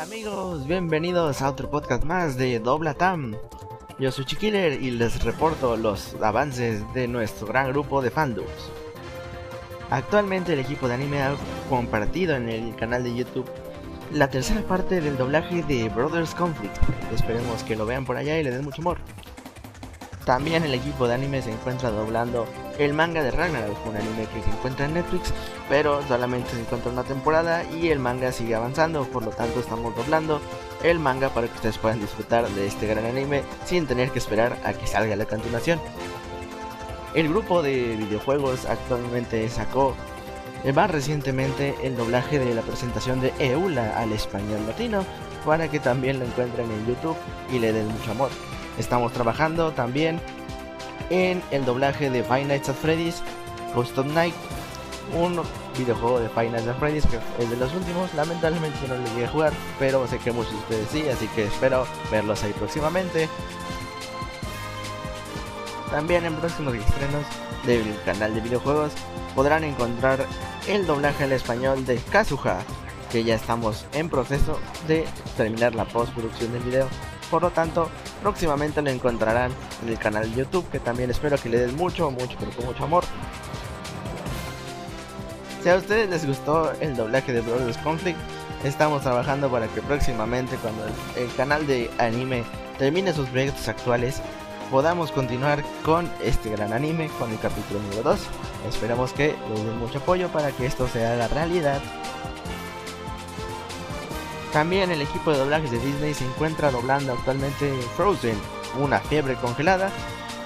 Amigos, bienvenidos a otro podcast más de Dobla Tam. Yo soy Chiquiller y les reporto los avances de nuestro gran grupo de fandoms. Actualmente el equipo de anime ha compartido en el canal de YouTube la tercera parte del doblaje de Brothers Conflict. Esperemos que lo vean por allá y le den mucho amor. También el equipo de anime se encuentra doblando el manga de Ragnarok, un anime que se encuentra en Netflix, pero solamente se encuentra una temporada y el manga sigue avanzando, por lo tanto estamos doblando el manga para que ustedes puedan disfrutar de este gran anime sin tener que esperar a que salga la continuación. El grupo de videojuegos actualmente sacó eh, más recientemente el doblaje de la presentación de Eula al español latino para que también lo encuentren en YouTube y le den mucho amor. Estamos trabajando también en el doblaje de Five Nights at Freddy's Ghost of Night, un videojuego de Five Nights at Freddy's que es de los últimos. Lamentablemente no lo llegué a jugar, pero sé que muchos de ustedes sí, así que espero verlos ahí próximamente. También en próximos estrenos del canal de videojuegos podrán encontrar el doblaje al español de Kazuha, que ya estamos en proceso de terminar la postproducción del video. Por lo tanto, próximamente lo encontrarán en el canal de YouTube, que también espero que le den mucho, mucho, pero mucho amor. Si a ustedes les gustó el doblaje de Brothers Conflict, estamos trabajando para que próximamente, cuando el, el canal de anime termine sus proyectos actuales, podamos continuar con este gran anime, con el capítulo número 2. Esperamos que les den mucho apoyo para que esto sea la realidad. También el equipo de doblajes de Disney se encuentra doblando actualmente Frozen, una fiebre congelada,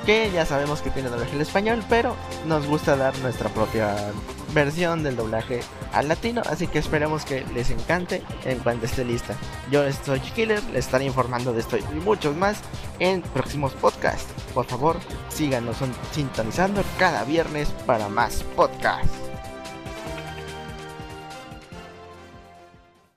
que ya sabemos que tiene doblaje en español, pero nos gusta dar nuestra propia versión del doblaje al latino, así que esperemos que les encante en cuanto esté lista. Yo soy Killer, les estaré informando de esto y muchos más en próximos podcasts. Por favor, síganos sintonizando cada viernes para más podcasts.